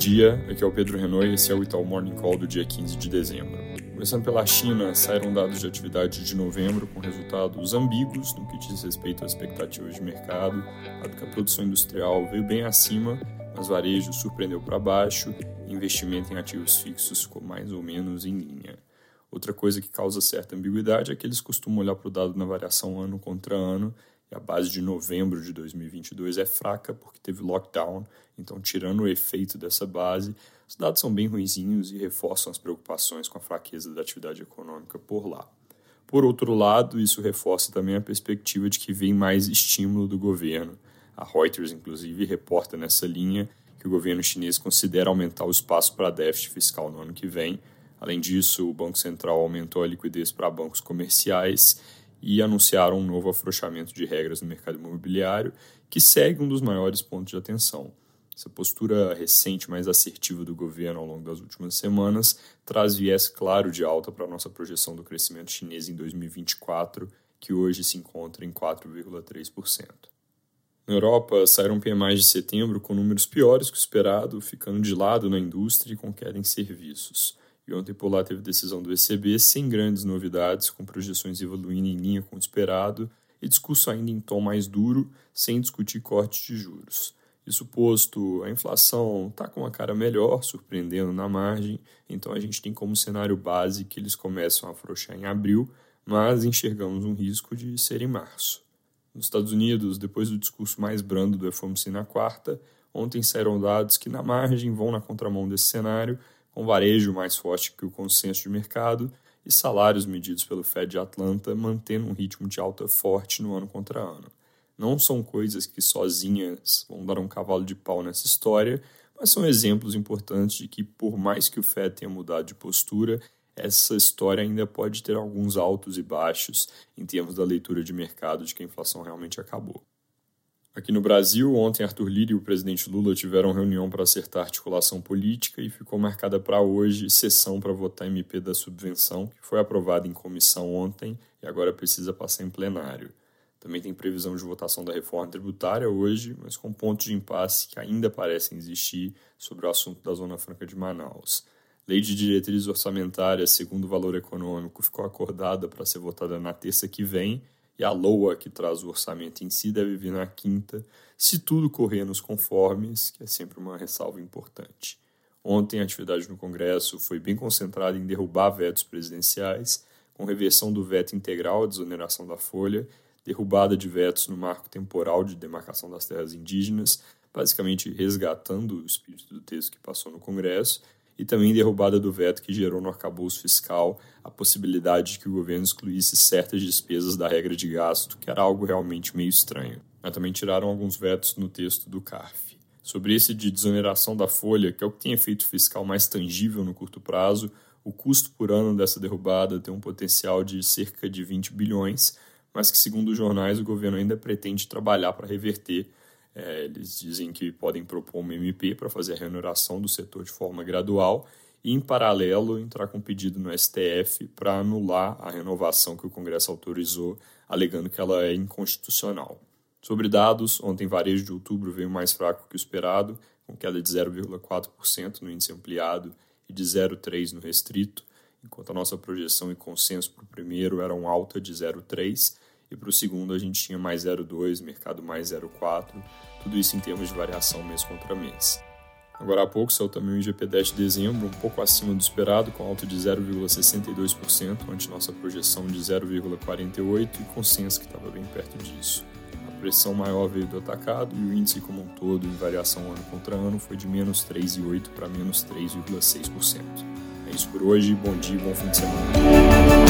dia, aqui é o Pedro Renault e esse é o Itaú Morning Call do dia 15 de dezembro. Começando pela China, saíram dados de atividade de novembro com resultados ambíguos no que diz respeito às expectativas de mercado, dado que a produção industrial veio bem acima, mas varejo surpreendeu para baixo e investimento em ativos fixos ficou mais ou menos em linha. Outra coisa que causa certa ambiguidade é que eles costumam olhar para o dado na variação ano contra ano e a base de novembro de 2022 é fraca porque teve lockdown, então, tirando o efeito dessa base, os dados são bem ruizinhos e reforçam as preocupações com a fraqueza da atividade econômica por lá. Por outro lado, isso reforça também a perspectiva de que vem mais estímulo do governo. A Reuters, inclusive, reporta nessa linha que o governo chinês considera aumentar o espaço para déficit fiscal no ano que vem. Além disso, o Banco Central aumentou a liquidez para bancos comerciais e anunciaram um novo afrouxamento de regras no mercado imobiliário, que segue um dos maiores pontos de atenção. Essa postura recente, mais assertiva do governo ao longo das últimas semanas, traz viés claro de alta para a nossa projeção do crescimento chinês em 2024, que hoje se encontra em 4,3%. Na Europa, saíram PMIs de setembro com números piores que o esperado, ficando de lado na indústria e com queda em serviços. E ontem por lá teve decisão do ECB sem grandes novidades, com projeções evoluindo em linha com o esperado e discurso ainda em tom mais duro, sem discutir cortes de juros. Isso posto, a inflação está com uma cara melhor, surpreendendo na margem, então a gente tem como cenário base que eles começam a afrouxar em abril, mas enxergamos um risco de ser em março. Nos Estados Unidos, depois do discurso mais brando do FOMC na quarta, ontem saíram dados que na margem vão na contramão desse cenário, com varejo mais forte que o consenso de mercado e salários medidos pelo Fed de Atlanta mantendo um ritmo de alta forte no ano contra ano. Não são coisas que sozinhas vão dar um cavalo de pau nessa história, mas são exemplos importantes de que, por mais que o Fed tenha mudado de postura, essa história ainda pode ter alguns altos e baixos em termos da leitura de mercado de que a inflação realmente acabou. Aqui no Brasil, ontem Arthur Lira e o presidente Lula tiveram reunião para acertar articulação política e ficou marcada para hoje sessão para votar MP da subvenção, que foi aprovada em comissão ontem e agora precisa passar em plenário. Também tem previsão de votação da reforma tributária hoje, mas com pontos de impasse que ainda parecem existir sobre o assunto da Zona Franca de Manaus. Lei de diretrizes orçamentárias, segundo o valor econômico, ficou acordada para ser votada na terça que vem e a LOA, que traz o orçamento em si, deve vir na quinta, se tudo correr nos conformes, que é sempre uma ressalva importante. Ontem, a atividade no Congresso foi bem concentrada em derrubar vetos presidenciais, com reversão do veto integral à desoneração da folha, derrubada de vetos no marco temporal de demarcação das terras indígenas, basicamente resgatando o espírito do texto que passou no Congresso, e também derrubada do veto que gerou no arcabouço fiscal a possibilidade de que o governo excluísse certas despesas da regra de gasto, que era algo realmente meio estranho. Mas também tiraram alguns vetos no texto do CARF. Sobre esse de desoneração da folha, que é o que tem efeito fiscal mais tangível no curto prazo, o custo por ano dessa derrubada tem um potencial de cerca de 20 bilhões, mas que, segundo os jornais, o governo ainda pretende trabalhar para reverter é, eles dizem que podem propor uma MP para fazer a remuneração do setor de forma gradual e, em paralelo, entrar com pedido no STF para anular a renovação que o Congresso autorizou, alegando que ela é inconstitucional. Sobre dados, ontem varejo de outubro veio mais fraco que o esperado, com queda de 0,4% no índice ampliado e de 0,3% no restrito, enquanto a nossa projeção e consenso para o primeiro eram alta de 0,3%, e para o segundo a gente tinha mais 0,2, mercado mais 0,4, tudo isso em termos de variação mês contra mês. Agora há pouco saiu também o IGP-10 de dezembro, um pouco acima do esperado, com alta de 0,62%, ante nossa projeção de 0,48% e consenso que estava bem perto disso. A pressão maior veio do atacado e o índice como um todo, em variação ano contra ano, foi de menos 3,8% para menos 3,6%. É isso por hoje, bom dia e bom fim de semana.